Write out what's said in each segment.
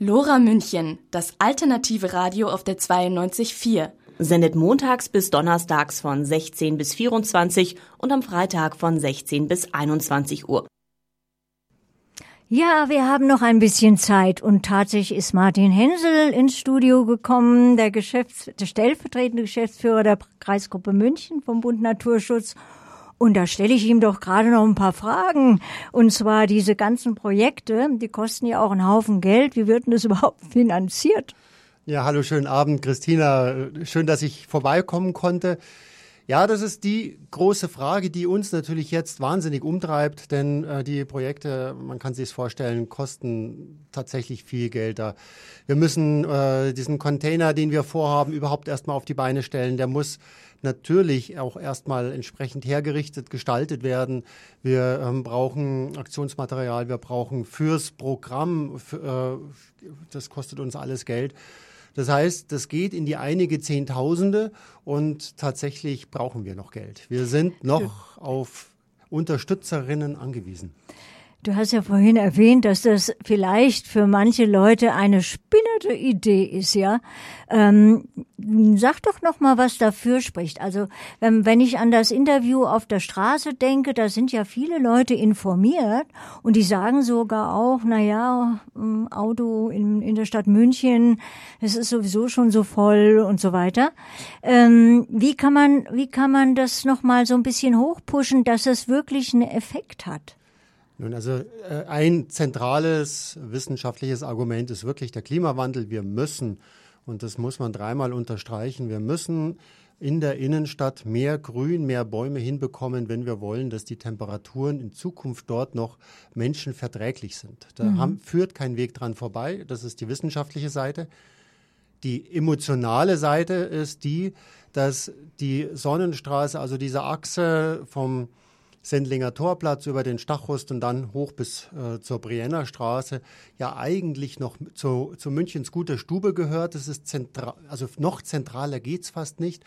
Lora München, das alternative Radio auf der 92.4. Sendet montags bis donnerstags von 16 bis 24 und am Freitag von 16 bis 21 Uhr. Ja, wir haben noch ein bisschen Zeit und tatsächlich ist Martin Hensel ins Studio gekommen, der, Geschäfts-, der stellvertretende Geschäftsführer der Kreisgruppe München vom Bund Naturschutz und da stelle ich ihm doch gerade noch ein paar Fragen. Und zwar diese ganzen Projekte, die kosten ja auch einen Haufen Geld. Wie wird denn das überhaupt finanziert? Ja, hallo, schönen Abend, Christina. Schön, dass ich vorbeikommen konnte. Ja, das ist die große Frage, die uns natürlich jetzt wahnsinnig umtreibt, denn äh, die Projekte, man kann sich vorstellen, kosten tatsächlich viel Geld da. Wir müssen äh, diesen Container, den wir vorhaben, überhaupt erstmal auf die Beine stellen. Der muss natürlich auch erstmal entsprechend hergerichtet, gestaltet werden. Wir ähm, brauchen Aktionsmaterial, wir brauchen fürs Programm, äh, das kostet uns alles Geld. Das heißt, das geht in die einige Zehntausende und tatsächlich brauchen wir noch Geld. Wir sind noch auf Unterstützerinnen angewiesen. Du hast ja vorhin erwähnt, dass das vielleicht für manche Leute eine spinnerte Idee ist, ja. Ähm, sag doch noch mal, was dafür spricht. Also wenn, wenn ich an das Interview auf der Straße denke, da sind ja viele Leute informiert und die sagen sogar auch, na ja, ähm, Auto in, in der Stadt München, es ist sowieso schon so voll und so weiter. Ähm, wie kann man, wie kann man das noch mal so ein bisschen hochpushen, dass es wirklich einen Effekt hat? Nun, also äh, ein zentrales wissenschaftliches Argument ist wirklich der Klimawandel. Wir müssen, und das muss man dreimal unterstreichen, wir müssen in der Innenstadt mehr Grün, mehr Bäume hinbekommen, wenn wir wollen, dass die Temperaturen in Zukunft dort noch menschenverträglich sind. Da mhm. haben, führt kein Weg dran vorbei. Das ist die wissenschaftliche Seite. Die emotionale Seite ist die, dass die Sonnenstraße, also diese Achse vom Sendlinger Torplatz über den Stachust und dann hoch bis äh, zur Brienner Straße ja eigentlich noch zu, zu Münchens guter Stube gehört. Das ist zentral, also noch zentraler geht's fast nicht.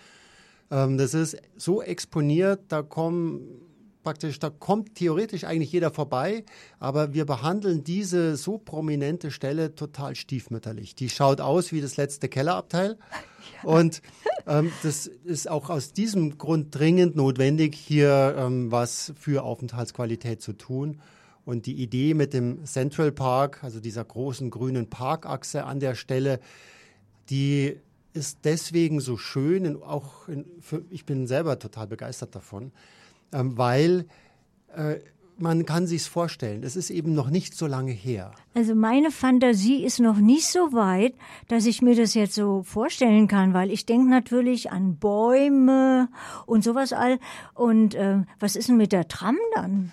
Ähm, das ist so exponiert, da kommen praktisch, da kommt theoretisch eigentlich jeder vorbei, aber wir behandeln diese so prominente Stelle total stiefmütterlich. Die schaut aus wie das letzte Kellerabteil. Und ähm, das ist auch aus diesem Grund dringend notwendig, hier ähm, was für Aufenthaltsqualität zu tun. Und die Idee mit dem Central Park, also dieser großen grünen Parkachse an der Stelle, die ist deswegen so schön und auch in, für, ich bin selber total begeistert davon, weil äh, man kann sich's vorstellen. Es ist eben noch nicht so lange her. Also meine Fantasie ist noch nicht so weit, dass ich mir das jetzt so vorstellen kann, weil ich denke natürlich an Bäume und sowas all. Und äh, was ist denn mit der Tram dann?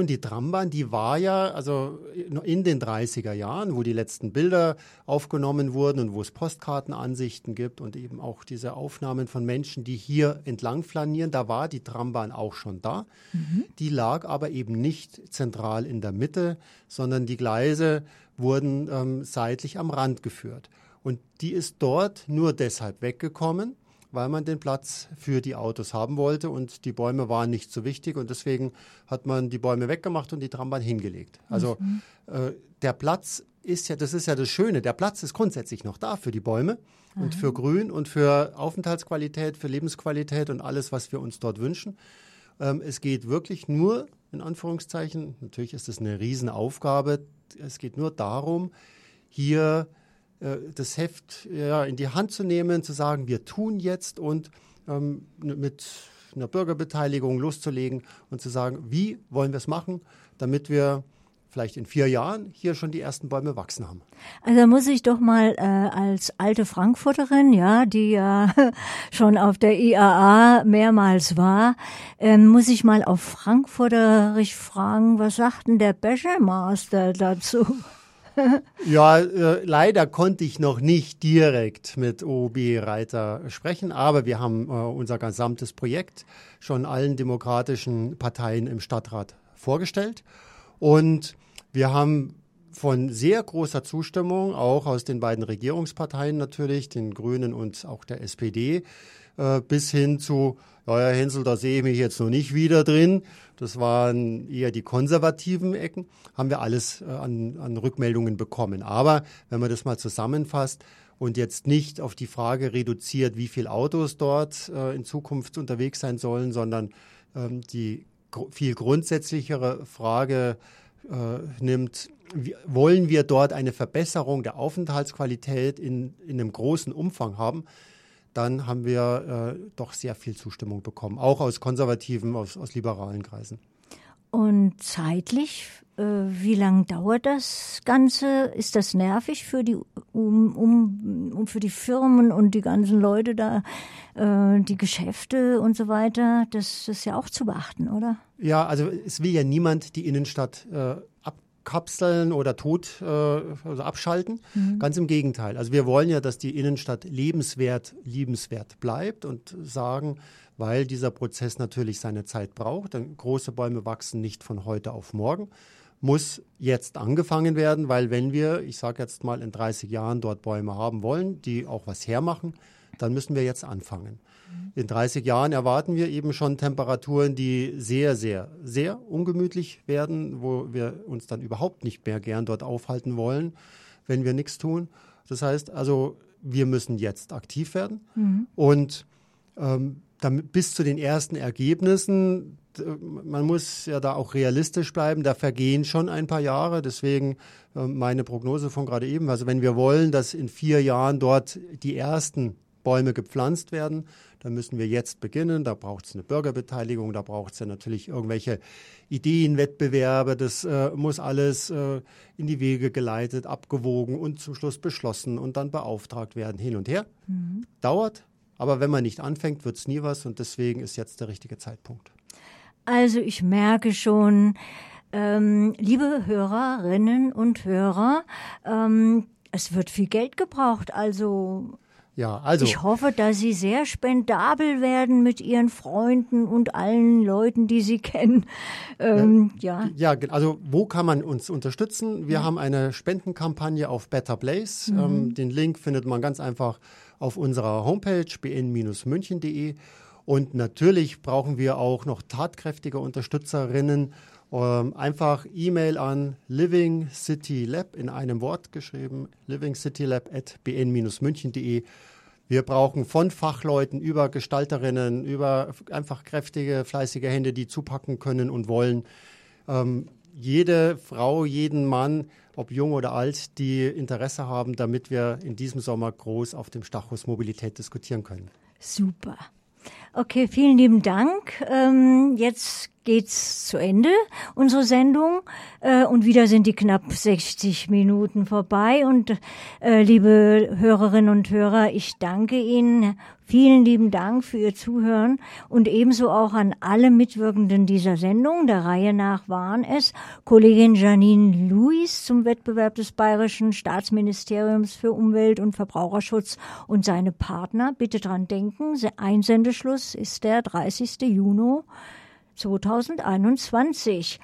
Nun, die Trambahn, die war ja, also in den 30er Jahren, wo die letzten Bilder aufgenommen wurden und wo es Postkartenansichten gibt und eben auch diese Aufnahmen von Menschen, die hier entlang flanieren, da war die Trambahn auch schon da. Mhm. Die lag aber eben nicht zentral in der Mitte, sondern die Gleise wurden ähm, seitlich am Rand geführt. Und die ist dort nur deshalb weggekommen, weil man den Platz für die Autos haben wollte und die Bäume waren nicht so wichtig und deswegen hat man die Bäume weggemacht und die Trambahn hingelegt. Also mhm. äh, der Platz ist ja, das ist ja das Schöne, der Platz ist grundsätzlich noch da für die Bäume mhm. und für Grün und für Aufenthaltsqualität, für Lebensqualität und alles, was wir uns dort wünschen. Ähm, es geht wirklich nur, in Anführungszeichen, natürlich ist es eine Riesenaufgabe, es geht nur darum, hier das Heft ja, in die Hand zu nehmen, zu sagen, wir tun jetzt und ähm, mit einer Bürgerbeteiligung loszulegen und zu sagen, wie wollen wir es machen, damit wir vielleicht in vier Jahren hier schon die ersten Bäume wachsen haben. Also muss ich doch mal äh, als alte Frankfurterin, ja, die ja schon auf der IAA mehrmals war, äh, muss ich mal auf Frankfurterisch fragen, was sagt denn der Bäschermaster dazu? ja, äh, leider konnte ich noch nicht direkt mit OB Reiter sprechen, aber wir haben äh, unser gesamtes Projekt schon allen demokratischen Parteien im Stadtrat vorgestellt. Und wir haben von sehr großer Zustimmung, auch aus den beiden Regierungsparteien natürlich, den Grünen und auch der SPD, äh, bis hin zu, ja, Herr Hensel, da sehe ich mich jetzt noch nicht wieder drin. Das waren eher die konservativen Ecken, haben wir alles äh, an, an Rückmeldungen bekommen. Aber wenn man das mal zusammenfasst, und jetzt nicht auf die Frage reduziert, wie viele Autos dort äh, in Zukunft unterwegs sein sollen, sondern ähm, die gr viel grundsätzlichere Frage nimmt, wie, wollen wir dort eine Verbesserung der Aufenthaltsqualität in, in einem großen Umfang haben, dann haben wir äh, doch sehr viel Zustimmung bekommen, auch aus konservativen, aus, aus liberalen Kreisen. Und zeitlich, äh, wie lange dauert das Ganze? Ist das nervig für die, um, um, um für die Firmen und die ganzen Leute da, äh, die Geschäfte und so weiter? Das ist ja auch zu beachten, oder? Ja, also es will ja niemand die Innenstadt äh, abkapseln oder tot äh, also abschalten. Mhm. Ganz im Gegenteil. Also wir wollen ja, dass die Innenstadt lebenswert, liebenswert bleibt und sagen, weil dieser Prozess natürlich seine Zeit braucht. Denn große Bäume wachsen nicht von heute auf morgen. Muss jetzt angefangen werden, weil wenn wir, ich sage jetzt mal, in 30 Jahren dort Bäume haben wollen, die auch was hermachen, dann müssen wir jetzt anfangen. In 30 Jahren erwarten wir eben schon Temperaturen, die sehr, sehr, sehr ungemütlich werden, wo wir uns dann überhaupt nicht mehr gern dort aufhalten wollen, wenn wir nichts tun. Das heißt also, wir müssen jetzt aktiv werden mhm. und ähm, damit, bis zu den ersten Ergebnissen, man muss ja da auch realistisch bleiben, da vergehen schon ein paar Jahre. Deswegen äh, meine Prognose von gerade eben. Also wenn wir wollen, dass in vier Jahren dort die ersten Bäume gepflanzt werden, dann müssen wir jetzt beginnen. Da braucht es eine Bürgerbeteiligung, da braucht es ja natürlich irgendwelche Ideenwettbewerbe. Das äh, muss alles äh, in die Wege geleitet, abgewogen und zum Schluss beschlossen und dann beauftragt werden, hin und her. Mhm. Dauert, aber wenn man nicht anfängt, wird es nie was und deswegen ist jetzt der richtige Zeitpunkt. Also ich merke schon, ähm, liebe Hörerinnen und Hörer, ähm, es wird viel Geld gebraucht. Also ja, also. Ich hoffe, dass Sie sehr spendabel werden mit Ihren Freunden und allen Leuten, die Sie kennen. Ähm, ja. ja. ja, also wo kann man uns unterstützen? Wir ja. haben eine Spendenkampagne auf Better Place. Mhm. Ähm, den Link findet man ganz einfach auf unserer Homepage bn-münchen.de. Und natürlich brauchen wir auch noch tatkräftige Unterstützerinnen. Ähm, einfach E-Mail an Living City Lab in einem Wort geschrieben, livingcitylab at bn-münchen.de. Wir brauchen von Fachleuten über Gestalterinnen, über einfach kräftige, fleißige Hände, die zupacken können und wollen. Ähm, jede Frau, jeden Mann, ob jung oder alt, die Interesse haben, damit wir in diesem Sommer groß auf dem Stachus Mobilität diskutieren können. Super. Okay, vielen lieben Dank. Ähm, jetzt geht's zu Ende, unsere Sendung. Äh, und wieder sind die knapp 60 Minuten vorbei. Und äh, liebe Hörerinnen und Hörer, ich danke Ihnen. Vielen lieben Dank für Ihr Zuhören und ebenso auch an alle Mitwirkenden dieser Sendung. Der Reihe nach waren es Kollegin Janine Luis zum Wettbewerb des Bayerischen Staatsministeriums für Umwelt und Verbraucherschutz und seine Partner. Bitte dran denken, Einsendeschluss ist der 30. Juni 2021.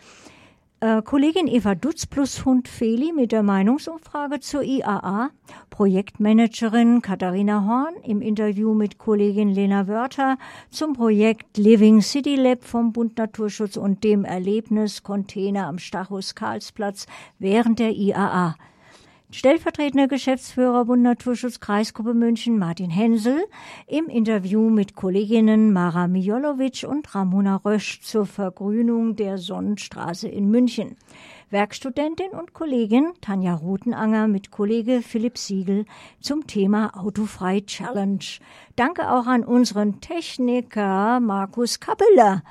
Äh, Kollegin Eva Dutz plus Hund Feli mit der Meinungsumfrage zur IAA, Projektmanagerin Katharina Horn im Interview mit Kollegin Lena Wörter zum Projekt Living City Lab vom Bund Naturschutz und dem Erlebnis Container am Stachus Karlsplatz während der IAA. Stellvertretender Geschäftsführer Bund Naturschutz Kreisgruppe München Martin Hensel im Interview mit Kolleginnen Mara Mijolovic und Ramona Rösch zur Vergrünung der Sonnenstraße in München. Werkstudentin und Kollegin Tanja Rutenanger mit Kollege Philipp Siegel zum Thema Autofrei Challenge. Danke auch an unseren Techniker Markus Kappeler.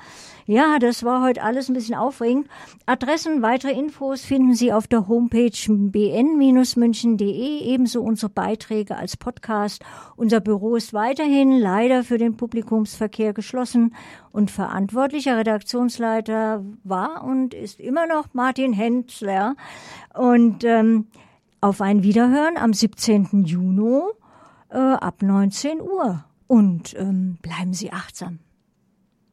Ja, das war heute alles ein bisschen aufregend. Adressen, weitere Infos finden Sie auf der Homepage bn-münchen.de, ebenso unsere Beiträge als Podcast. Unser Büro ist weiterhin leider für den Publikumsverkehr geschlossen und verantwortlicher Redaktionsleiter war und ist immer noch Martin Hensler. Und ähm, auf ein Wiederhören am 17. Juni äh, ab 19 Uhr. Und ähm, bleiben Sie achtsam.